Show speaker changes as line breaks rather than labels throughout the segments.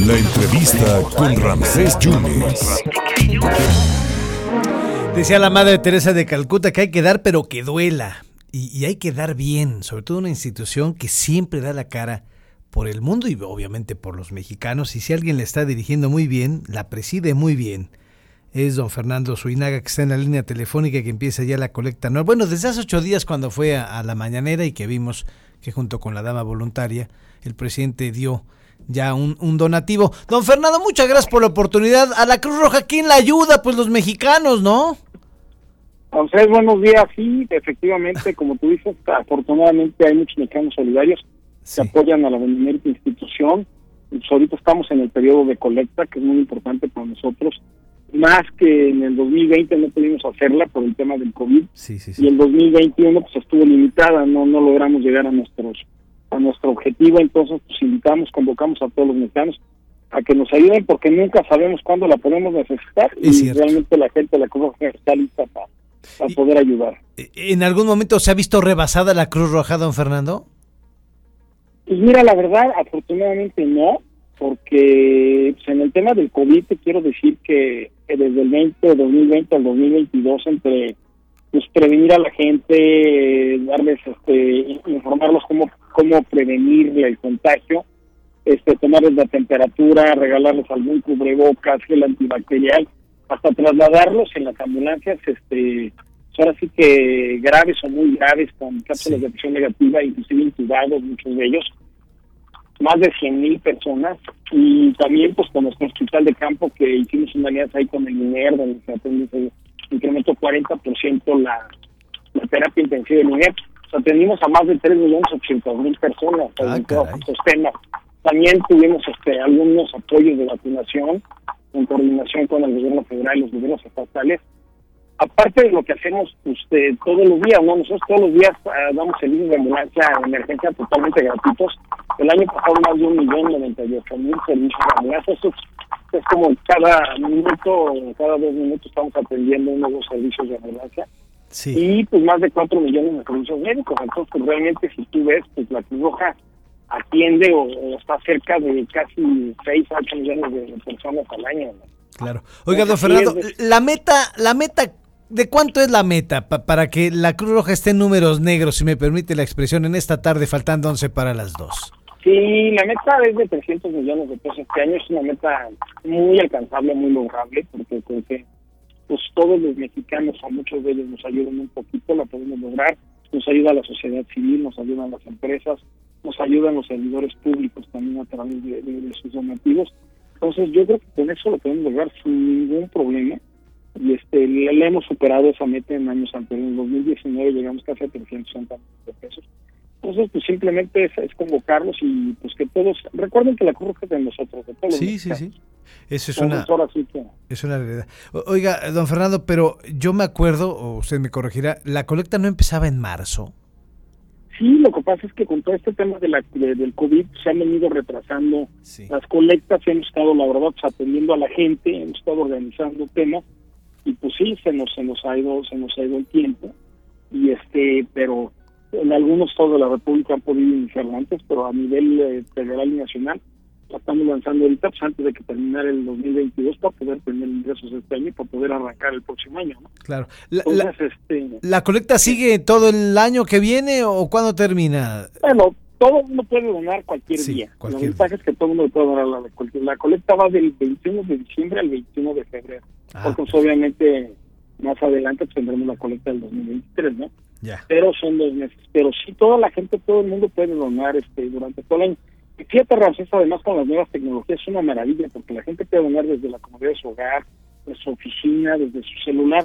La entrevista con Ramsés Yunes.
Decía la madre Teresa de Calcuta que hay que dar pero que duela. Y, hay que dar bien, sobre todo una institución que siempre da la cara por el mundo y obviamente por los mexicanos. Y si alguien le está dirigiendo muy bien, la preside muy bien, es don Fernando Suinaga, que está en la línea telefónica que empieza ya la colecta. No, bueno, desde hace ocho días cuando fue a, a la mañanera y que vimos que junto con la dama voluntaria, el presidente dio ya un, un, donativo. Don Fernando, muchas gracias por la oportunidad. A la Cruz Roja, ¿quién la ayuda? Pues los mexicanos, ¿no?
Entonces, buenos días. Sí, efectivamente, como tú dices, afortunadamente hay muchos mexicanos solidarios
Sí.
que apoyan a la benemérita institución. Pues ahorita estamos en el periodo de colecta, que es muy importante para nosotros. Más que en el 2020 no pudimos hacerla por el tema del COVID.
Sí, sí,
Y el 2021 pues estuvo limitada, no no logramos llegar a nuestros a nuestro objetivo, entonces pues invitamos, convocamos a todos los mexicanos a que nos ayuden porque nunca sabemos cuándo la podemos necesitar
Es
y
cierto.
realmente la gente de la Cruz Roja está lista para, para poder ayudar.
¿En algún momento se ha visto rebasada la Cruz Roja, don Fernando?
Pues mira, la verdad, afortunadamente no, porque pues, en el tema del COVID te quiero decir que, que desde el 20, 2020 al 2022, entre pues prevenir a la gente, darles, este, informarlos cómo, cómo prevenir el contagio, este, tomarles la temperatura, regalarles algún cubrebocas, gel antibacterial, hasta trasladarlos en las ambulancias, este, ahora sí que graves o muy graves, con cápsulas
Sí.
de presión negativa, inclusive intubados, muchos de ellos, más de 100 mil personas, y también pues con nuestro hospital de campo que hicimos una alianza ahí con el INER, donde se atende, se incrementó 40% la, la terapia intensiva del INER, atendimos a más de 3 millones 800 mil personas
Ah,
en estos temas. También tuvimos este, algunos apoyos de vacunación en coordinación con el gobierno federal y los gobiernos estatales. Aparte de lo que hacemos eh, todos los días, ¿no? Nosotros todos los días ah, damos servicios de ambulancia de emergencia totalmente gratuitos. El año pasado más de un millón noventa y ocho mil servicios de ambulancia. Eso es, como cada minuto, cada dos minutos estamos atendiendo dos servicios de ambulancia
Sí.
y pues más de 4 millones de servicios médicos. Entonces, pues, realmente si tú ves, pues la Cruz Roja atiende o, o está cerca de casi 6 a 8 millones de personas al año. ¿no?
Claro. Oiga, don Fernando, la meta, la meta, ¿de cuánto es la meta pa- para que la Cruz Roja esté en números negros, si me permite la expresión, en esta tarde, faltando 11 para las 2?
Sí, la meta es de 300 millones de pesos este año. Es una meta muy alcanzable, muy lograble, porque creo que pues todos los mexicanos, a muchos de ellos nos ayudan un poquito, la podemos lograr. Nos ayuda la sociedad civil, nos ayudan las empresas, nos ayudan los servidores públicos también a través de, sus donativos. Entonces yo creo que con eso lo podemos lograr sin ningún problema. Y este le, le hemos superado esa meta en años anteriores. En 2019 llegamos casi a 360 millones de pesos. Entonces, pues simplemente es, es convocarlos y pues que todos, recuerden que la Cruz es de nosotros, de todos los
Sí, sí, sí. Eso es
Entonces,
una,
sí que-
es una realidad. Oiga, don Fernando, pero yo me acuerdo, o usted me corregirá, la colecta no empezaba en marzo.
Sí, lo que pasa es que con todo este tema de la, de- del COVID se han venido retrasando
Sí.
las colectas, hemos estado, la verdad, atendiendo a la gente, hemos estado organizando temas y pues sí, se nos, se nos ha ido, se nos ha ido el tiempo y este, pero en algunos estados de la República han podido iniciarlo antes, pero a nivel eh, federal y nacional la estamos lanzando ahorita pues, antes de que terminara el 2022 para poder tener ingresos este año y para poder arrancar el próximo año, ¿no?
Claro. La,
este,
¿la colecta sigue todo el año que viene o cuándo termina?
Bueno, todo el mundo puede donar cualquier
Sí,
día.
cualquier
la ventaja es que todo el mundo puede donar la, la colecta va del 21 de diciembre al 21 de febrero.
Ah,
porque pues, obviamente más adelante pues, tendremos la colecta del 2023, ¿no? Pero son dos meses. Pero sí, toda la gente, todo el mundo puede donar este durante todo el año. Y fíjate, Ramsés, además con las nuevas tecnologías es una maravilla porque la gente puede donar desde la comodidad de su hogar, de su oficina, desde su celular.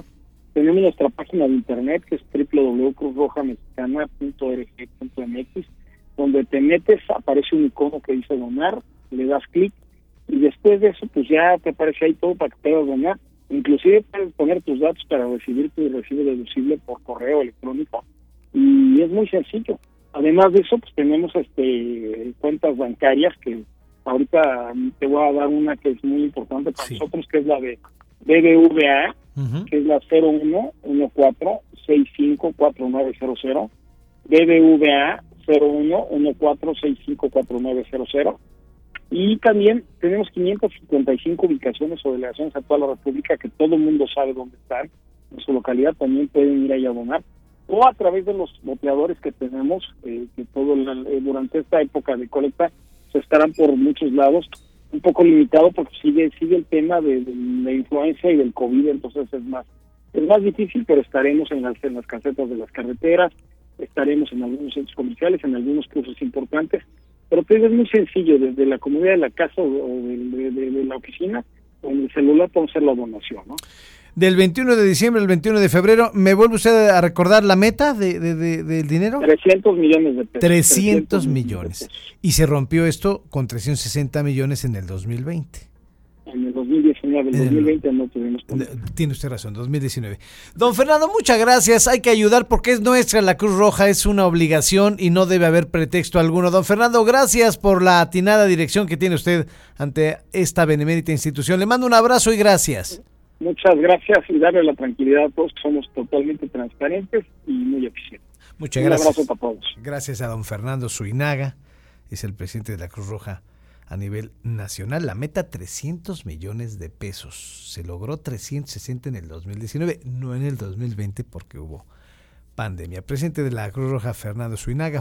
Tenemos nuestra página de internet que es www.cruzrojamexicana.org.mx donde te metes, aparece un icono que dice donar, le das clic y después de eso pues ya te aparece ahí todo para que puedas donar. Inclusive puedes poner tus datos para recibir tu recibo deducible por correo electrónico y es muy sencillo. Además de eso, pues tenemos este cuentas bancarias que ahorita te voy a dar una que es muy importante para
Sí.
nosotros, que es la de BBVA,
Ujú.
que es la 0114654900, BBVA 0114654900. Y también tenemos 555 ubicaciones o delegaciones a toda la República que todo el mundo sabe dónde están. En su localidad también pueden ir ahí a abonar. O a través de los boteadores que tenemos, eh, que todo eh, durante esta época de colecta se estarán por muchos lados. Un poco limitado porque sigue sigue el tema de, la influencia y del COVID, entonces es más es más difícil, pero estaremos en las, en las casetas de las carreteras, estaremos en algunos centros comerciales, en algunos cursos importantes, pero pues, es muy sencillo, desde la comunidad de la casa o de, la oficina, con el celular podemos hacer la donación, ¿no?
Del 21 de diciembre al 21 de febrero, ¿me vuelve usted a recordar la meta de, del dinero?
300 millones de
pesos. 300, millones. Y se rompió esto con 360 millones en el 2020
en el 2019, el 2020 no tuvimos
Tiene usted razón, 2019. Don Fernando, muchas gracias. Hay que ayudar porque es nuestra la Cruz Roja, es una obligación y no debe haber pretexto alguno. Don Fernando, gracias por la atinada dirección que tiene usted ante esta benemérita institución. Le mando un abrazo y gracias.
Muchas gracias y darle la tranquilidad a todos somos totalmente transparentes y muy eficientes.
Muchas gracias.
Un abrazo para todos.
Gracias a don Fernando Suinaga, es el presidente de la Cruz Roja a nivel nacional. La meta 300 millones de pesos. Se logró 360 en el 2019, no en el 2020 porque hubo pandemia. Presidente de la Cruz Roja, Fernando Suinaga.